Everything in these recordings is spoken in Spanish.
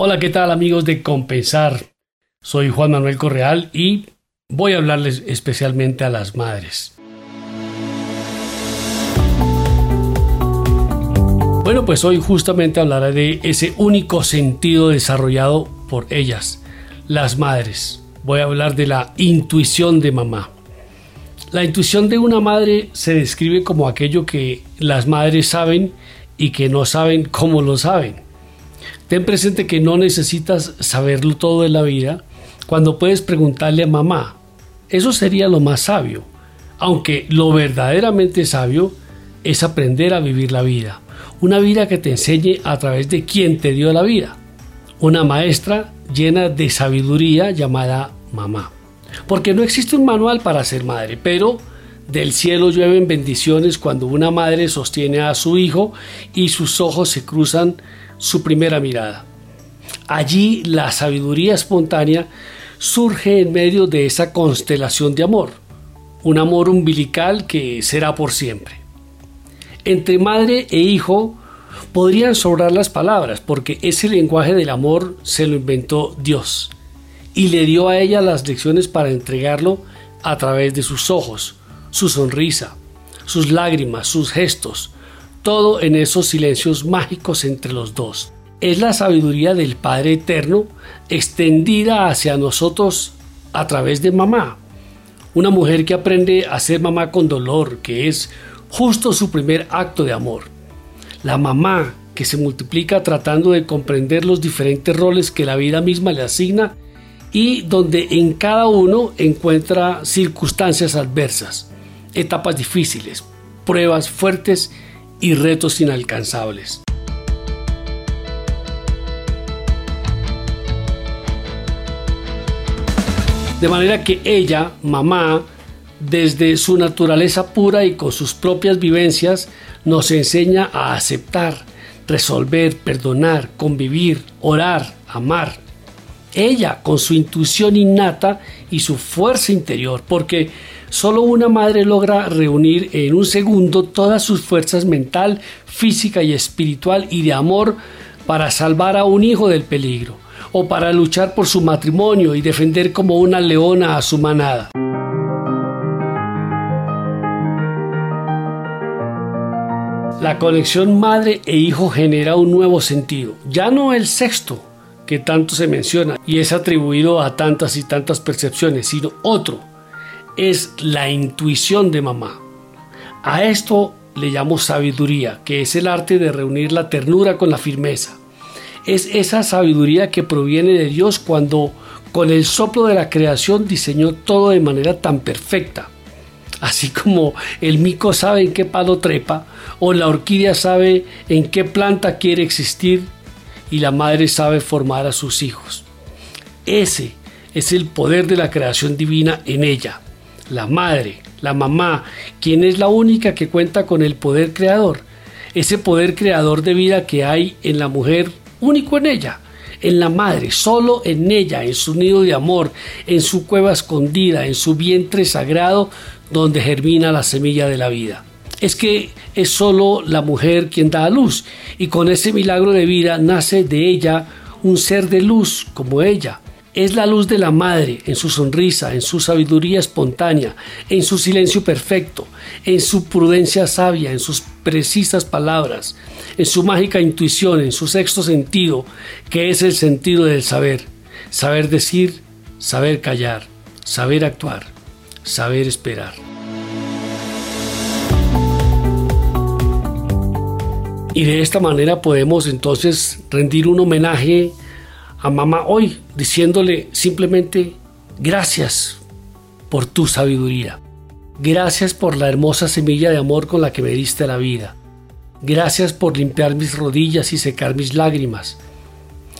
Hola, ¿qué tal amigos de Compensar? Soy Juan Manuel Correal y voy a hablarles especialmente a las madres. Bueno, pues hoy justamente hablaré de ese único sentido desarrollado por ellas, las madres. Voy a hablar de la intuición de mamá. La intuición de una madre se describe como aquello que las madres saben y que no saben cómo lo saben. Ten presente que no necesitas saberlo todo de la vida cuando puedes preguntarle a mamá. Eso sería lo más sabio, aunque lo verdaderamente sabio es aprender a vivir la vida. Una vida que te enseñe a través de quien te dio la vida. Una maestra llena de sabiduría llamada mamá. Porque no existe un manual para ser madre, pero del cielo llueven bendiciones cuando una madre sostiene a su hijo y sus ojos se cruzan su primera mirada. Allí la sabiduría espontánea surge en medio de esa constelación de amor, un amor umbilical que será por siempre. Entre madre e hijo podrían sobrar las palabras, porque ese lenguaje del amor se lo inventó Dios y le dio a ella las lecciones para entregarlo a través de sus ojos, su sonrisa, sus lágrimas, sus gestos, todo en esos silencios mágicos entre los dos. Es la sabiduría del Padre Eterno extendida hacia nosotros a través de mamá. Una mujer que aprende a ser mamá con dolor, que es justo su primer acto de amor. La mamá que se multiplica tratando de comprender los diferentes roles que la vida misma le asigna y donde en cada uno encuentra circunstancias adversas, etapas difíciles, pruebas fuertes y retos inalcanzables. De manera que ella, mamá, desde su naturaleza pura y con sus propias vivencias, nos enseña a aceptar, resolver, perdonar, convivir, orar, amar. Ella, con su intuición innata y su fuerza interior, porque Solo una madre logra reunir en un segundo todas sus fuerzas mental, física y espiritual y de amor para salvar a un hijo del peligro o para luchar por su matrimonio y defender como una leona a su manada. La conexión madre e hijo genera un nuevo sentido, ya no el sexto que tanto se menciona y es atribuido a tantas y tantas percepciones, sino otro, es la intuición de mamá. A esto le llamo sabiduría, que es el arte de reunir la ternura con la firmeza. Es esa sabiduría que proviene de Dios cuando con el soplo de la creación diseñó todo de manera tan perfecta. Así como el mico sabe en qué palo trepa, o la orquídea sabe en qué planta quiere existir, y la madre sabe formar a sus hijos. Ese es el poder de la creación divina en ella la madre, la mamá, quien es la única que cuenta con el poder creador, ese poder creador de vida que hay en la mujer, único en ella, en la madre, solo en ella, en su nido de amor, en su cueva escondida, en su vientre sagrado donde germina la semilla de la vida. Es que es solo la mujer quien da a luz y con ese milagro de vida nace de ella un ser de luz como ella, es la luz de la madre en su sonrisa, en su sabiduría espontánea, en su silencio perfecto, en su prudencia sabia, en sus precisas palabras, en su mágica intuición, en su sexto sentido, que es el sentido del saber. Saber decir, saber callar, saber actuar, saber esperar. Y de esta manera podemos entonces rendir un homenaje a mamá hoy diciéndole simplemente gracias por tu sabiduría. Gracias por la hermosa semilla de amor con la que me diste la vida. Gracias por limpiar mis rodillas y secar mis lágrimas.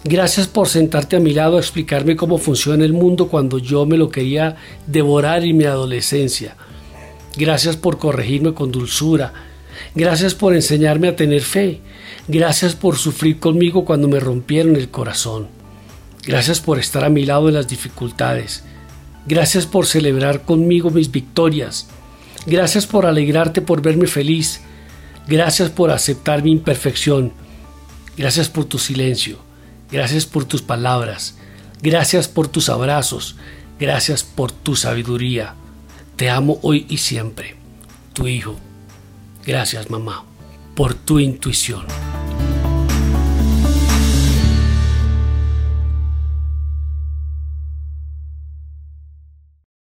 Gracias por sentarte a mi lado a explicarme cómo funciona el mundo cuando yo me lo quería devorar en mi adolescencia. Gracias por corregirme con dulzura. Gracias por enseñarme a tener fe. Gracias por sufrir conmigo cuando me rompieron el corazón. Gracias por estar a mi lado en las dificultades. Gracias por celebrar conmigo mis victorias. Gracias por alegrarte por verme feliz. Gracias por aceptar mi imperfección. Gracias por tu silencio. Gracias por tus palabras. Gracias por tus abrazos. Gracias por tu sabiduría. Te amo hoy y siempre. Tu hijo. Gracias mamá por tu intuición.